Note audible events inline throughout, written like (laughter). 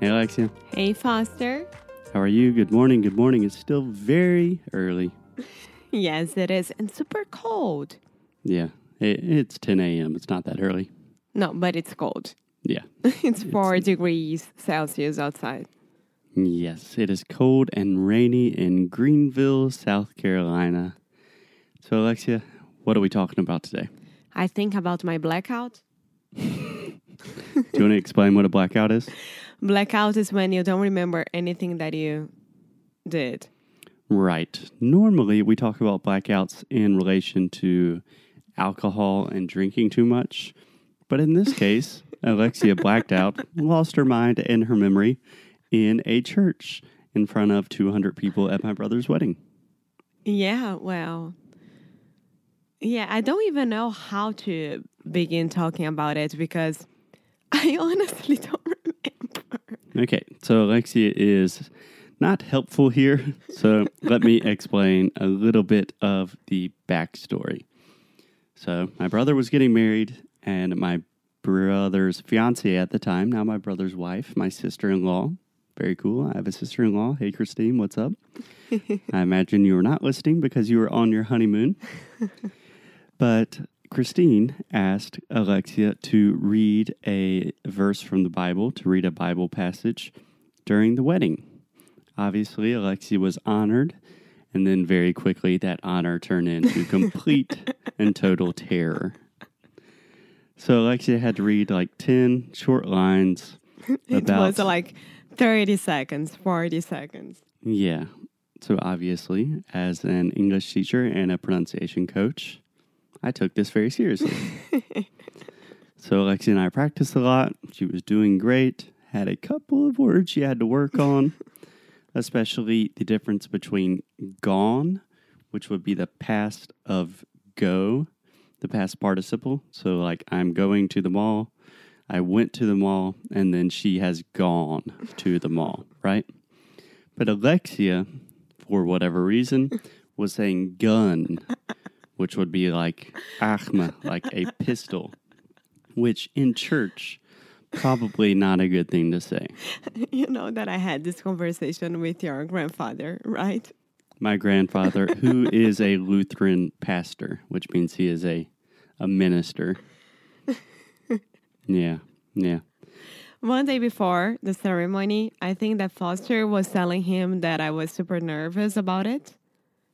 Hey Alexia, Hey, Foster. how are you? Good morning, good morning. It's still very early. (laughs) Yes, it is. And super cold. Yeah, it, it's 10 a.m. It's not that early. No, but it's cold. Yeah. (laughs) it's four degrees Celsius outside. Yes, it is cold and rainy in Greenville, South Carolina. So, Alexia, what are we talking about today? I think about my blackout. (laughs) Do you want to explain what a blackout is? Blackout is when you don't remember anything that you did. Right. Normally, we talk about blackouts in relation to alcohol and drinking too much. But in this case, (laughs) Alexia blacked out, lost her mind and her memory in a church in front of 200 people at my brother's wedding. Yeah, well, yeah, I don't even know how to begin talking about it because I (laughs) honestly don't. Okay, so Alexia is not helpful here. So let me explain a little bit of the backstory. So my brother was getting married, and my brother's fiance at the time, now my brother's wife, my sister in law. Very cool. I have a sister in law. Hey, Christine, what's up? (laughs) I imagine you were not listening because you were on your honeymoon. but (laughs) Christine asked Alexia to read a verse from the Bible, to read a Bible passage during the wedding. Obviously, Alexia was honored, and then very quickly that honor turned into (laughs) complete and total terror. So Alexia had to read like 10 short lines (laughs) It about. was like 30 seconds, 40 seconds. Yeah. So obviously, as an English teacher and a pronunciation coach, I took this very seriously. (laughs) so Alexia and I practiced a lot. She was doing great. Had a couple of words she had to work on, (laughs) especially the difference between gone, which would be the past of go, the past participle. So like I'm going to the mall. I went to the mall and then she has gone to the mall, right? But Alexia, for whatever reason, was saying gun, which would be like achma, (laughs) like a pistol, which in church, probably not a good thing to say. (laughs) You know that I had this conversation with your grandfather, right? My grandfather, (laughs) who is a Lutheran pastor, which means he is a, a minister. Yeah, yeah. One day before the ceremony, I think that Foster was telling him that I was super nervous about it,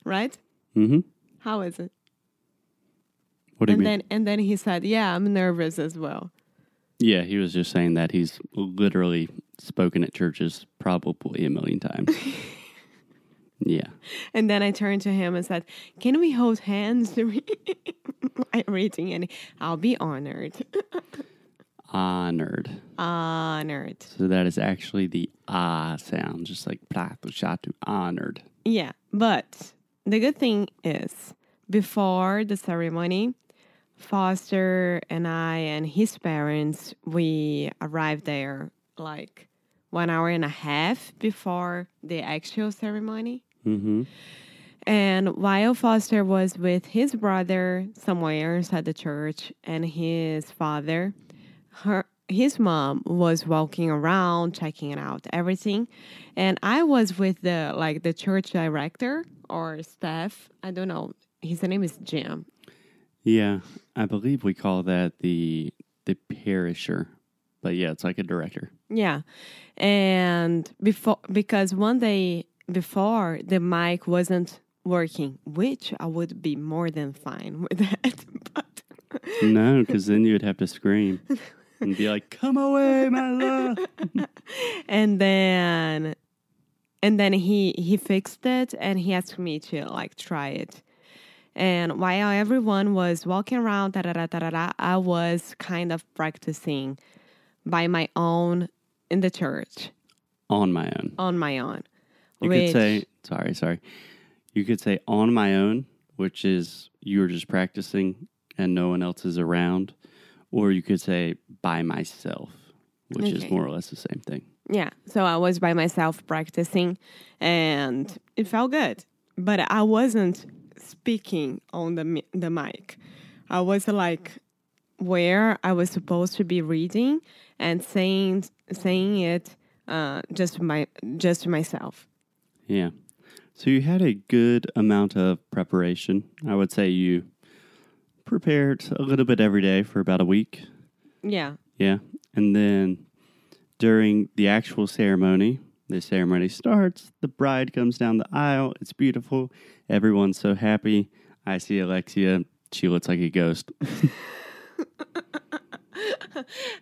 right? Mm-hmm. How is it? What do you and mean? then and then he said, "Yeah, I'm nervous as well." yeah, he was just saying that he's literally spoken at churches probably a million times. (laughs) yeah. And then I turned to him and said, "Can we hold hands during my reading?" And I'll be honored, Honored. honored. So that is actually the ah sound, just like prato shatu, honored. Yeah, but the good thing is, before the ceremony, Foster and I and his parents we arrived there like one hour and a half before the actual ceremony. Mm-hmm. And while Foster was with his brother somewhere inside the church and his father, her his mom was walking around checking out everything, and I was with the like the church director or staff. I don't know. His name is Jim. Yeah, I believe we call that the the parisher, but yeah, it's like a director. Yeah, and before because one day before the mic wasn't working, which I would be more than fine (laughs) with that, but. No, because then you would have to scream and be like, "Come away, my love." (laughs) and then and then he he fixed it and he asked me to like try it and while everyone was walking around i was kind of practicing by my own in the church on my own. on my own. You which, could say, sorry, sorry. You could say on my own, which is you're just practicing and no one else is around. Or you could say by myself, which is more or less the same thing. yeah. So I was by myself practicing, and it felt good. But I wasn't speaking on the the mic. I was like where I was supposed to be reading and saying saying it uh, just my just to myself. Yeah. So you had a good amount of preparation. I would say you prepared a little bit every day for about a week. Yeah. Yeah. And then during the actual ceremony, the ceremony starts, the bride comes down the aisle. It's beautiful. Everyone's so happy. I see Alexia. She looks like a ghost. (laughs)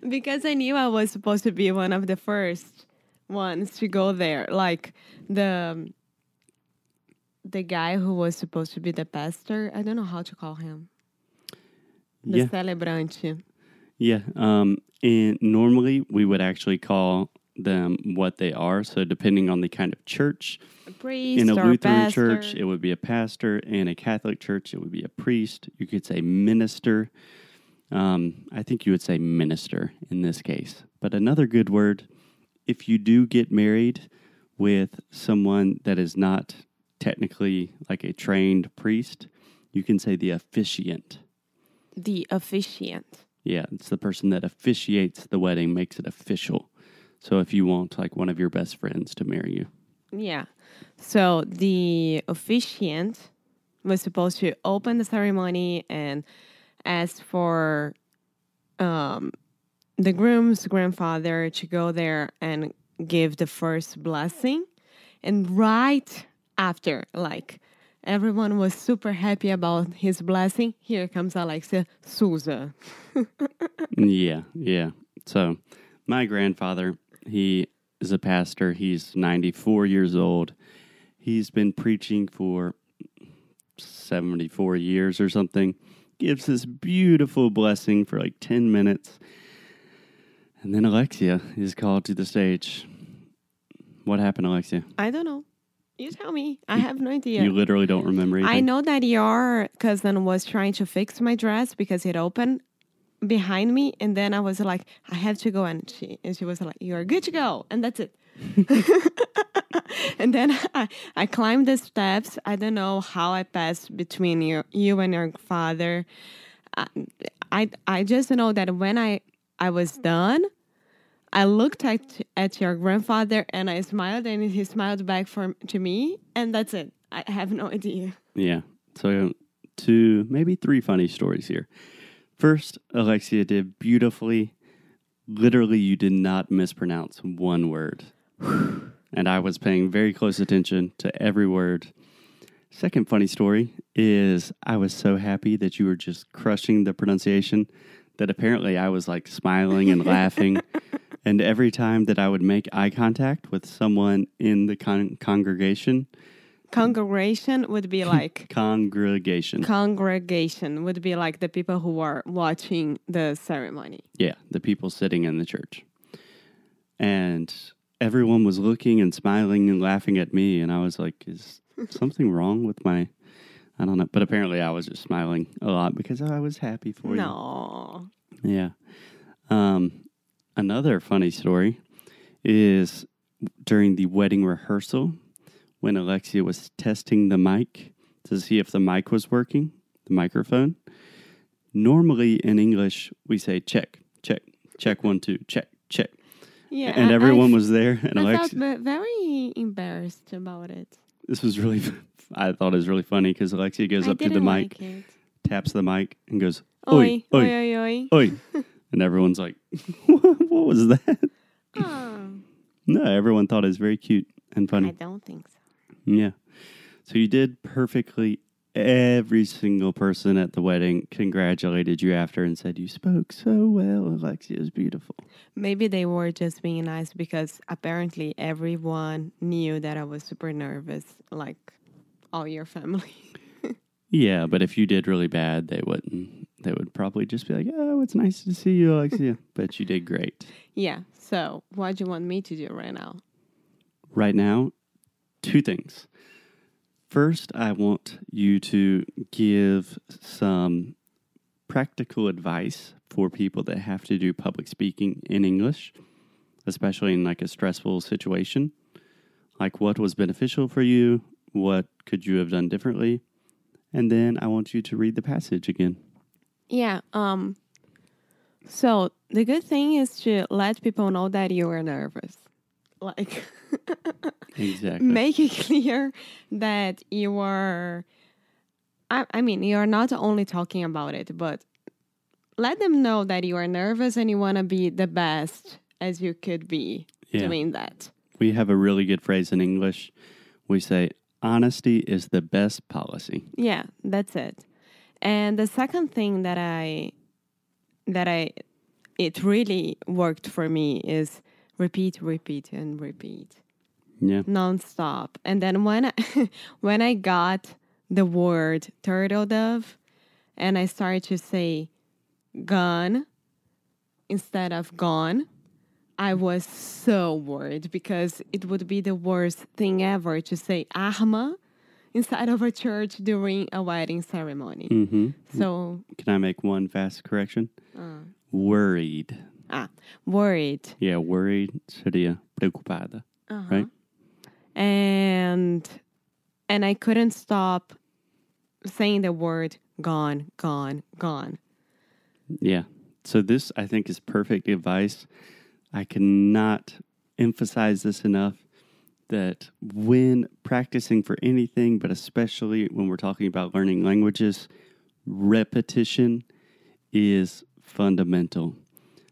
because I knew I was supposed to be one of the first ones to go there. Like the the guy who was supposed to be the pastor. I don't know how to call him. The Yeah. celebrante. Yeah. Um, and normally we would actually call them what they are. So depending on the kind of church, A priest in a Lutheran church, it would be a pastor. In a Catholic church, it would be a priest. You could say minister. Um, I think you would say minister in this case. But another good word, if you do get married with someone that is not technically like a trained priest, you can say the officiant. the officiant. Yeah, it's the person that officiates the wedding, makes it official. So if you want like one of your best friends to marry you. Yeah. So the officiant was supposed to open the ceremony and ask for um, the groom's grandfather to go there and give the first blessing. And right after, like, everyone was super happy about his blessing, here comes Alexia Souza. (laughs) Yeah, yeah. So, my grandfather, he is a pastor. He's 94 years old. He's been preaching for 74 years or something. Gives this beautiful blessing for like 10 minutes. And then Alexia is called to the stage. What happened, Alexia? I don't know. You tell me. I have no idea. You literally don't remember anything. I know that your cousin was trying to fix my dress because it opened behind me, and then I was like, I have to go, and she and she was like, You are good to go, and that's it. (laughs) and then I, I climbed the steps. I don't know how I passed between you, you and your father. I, I I just know that when I I was done, I looked at at your grandfather and I smiled, and he smiled back for to me, and that's it. I have no idea. Yeah. So, two, maybe three funny stories here. First, Alexia did beautifully. Literally, you did not mispronounce one word. (sighs) and I was paying very close attention to every word. Second funny story is I was so happy that you were just crushing the pronunciation that apparently I was like smiling and (laughs) laughing. And every time that I would make eye contact with someone in the con- congregation, Congregation would be like congregation, congregation would be like the people who are watching the ceremony. Yeah, the people sitting in the church. And everyone was looking and smiling and laughing at me. And I was like, is something wrong with my. I don't know. But apparently I was just smiling a lot because I was happy for you. No. Yeah. Um, another funny story is during the wedding rehearsal when Alexia was testing the mic to see if the mic was working, the microphone. Normally in English, we say check, check, check one, two, check, check. Yeah. and I- everyone I, was there. And I felt Alexia, ve- very embarrassed about it. this was really, I thought it was really funny because Alexia goes I up to the mic, like taps the mic, and goes, Oi, oi, oi, oi, oi, (laughs) and everyone's like, (laughs) what was that? Oh, No, everyone thought it was very cute and funny. I don't think so. Yeah. So you did perfectly. Every single person at the wedding congratulated you after and said, You spoke so well. Alexia is beautiful. Maybe they were just being nice because apparently everyone knew that I was super nervous, like all your family. (laughs) Yeah, but if you did really bad, they wouldn't. They would probably just be like, "Oh, it's nice to see you, Alexia." but you did great. yeah. So, what do you want me to do right now? right now two things. First, I want you to give some practical advice for people that have to do public speaking in English, especially in like a stressful situation. Like what was beneficial for you? What could you have done differently? And then I want you to read the passage again. Yeah. Um. So the good thing is to let people know that you are nervous. Like (laughs) Exactly. make it (laughs) clear that you are. I, I mean, you are not only talking about it, but let them know that you are nervous and you want to be the best as you could be Yeah. doing that. We have a really good phrase in English. We say, honesty is the best policy. Yeah, that's it. And the second thing that I that I it really worked for me is repeat, repeat, and repeat Yeah. nonstop. And then when I, (laughs) when I got the word turtle dove, and I started to say gun instead of gone, I was so worried because it would be the worst thing ever to say arma inside of a church during a wedding ceremony. hmm So, Can I make one fast correction? uh, Worried. ah, worried. Yeah, worried seria preocupada. Uh-huh. Right. And and I couldn't stop saying the word gone, gone, gone. Yeah. So this I think is perfect advice. I cannot emphasize this enough that when practicing for anything, but especially when we're talking about learning languages, repetition is fundamental.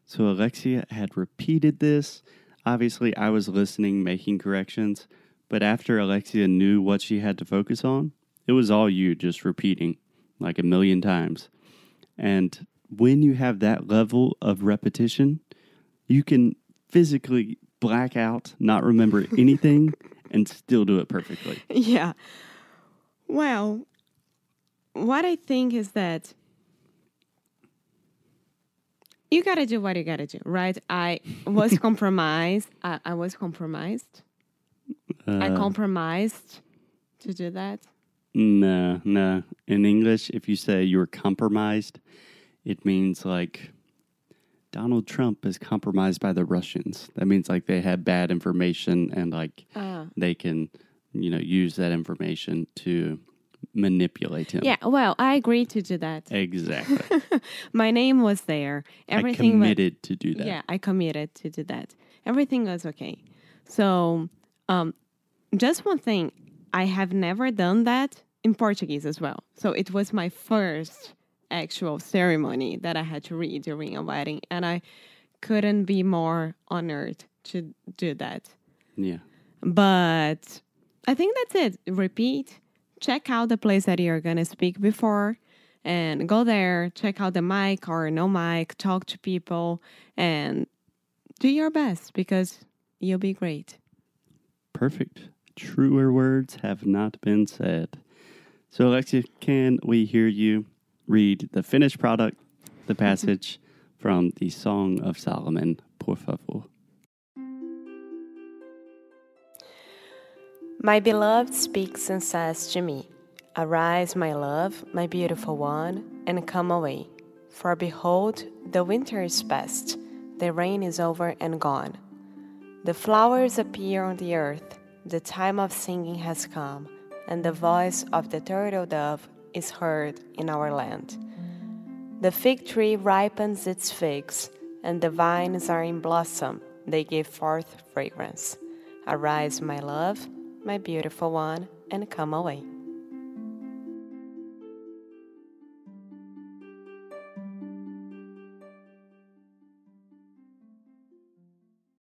So Alexia had repeated this. Obviously, I was listening, making corrections, but after Alexia knew what she had to focus on, it was all you just repeating like a million times. And when you have that level of repetition, you can physically black out, not remember (laughs) anything, and still do it perfectly. Yeah. Well, what I think is that you gotta do what you gotta do, right? I was (laughs) compromised. I, I was compromised. I Uh, compromised to do that. no, no. In English, if you say you're compromised, it means like Donald Trump is compromised by the Russians. That means like they had bad information and like Uh, they can, you know, use that information to manipulate him. yeah, well, I agreed to do that. Exactly. (laughs) My name was there. I Everything went committed to do that. Yeah, I committed to do that. Everything was okay. So, um, just one thing, I have never done that in Portuguese as well. So it was my first actual ceremony that I had to read during a wedding, and I couldn't be more honored to do that. Yeah. But I think that's it. Repeat, check out the place that you're going to speak before and go there, check out the mic or no mic, talk to people and do your best because you'll be great. Perfect. Truer words have not been said. So, Alexia, can we hear you read the finished product, the passage from the Song of Solomon, por favor? My beloved speaks and says to me, Arise, my love, my beautiful one, and come away. For behold, the winter is past, the rain is over and gone. The flowers appear on the earth, the time of singing has come, and the voice of the turtle dove is heard in our land. The fig tree ripens its figs, and the vines are in blossom, they give forth fragrance. Arise, my love, my beautiful one, and come away.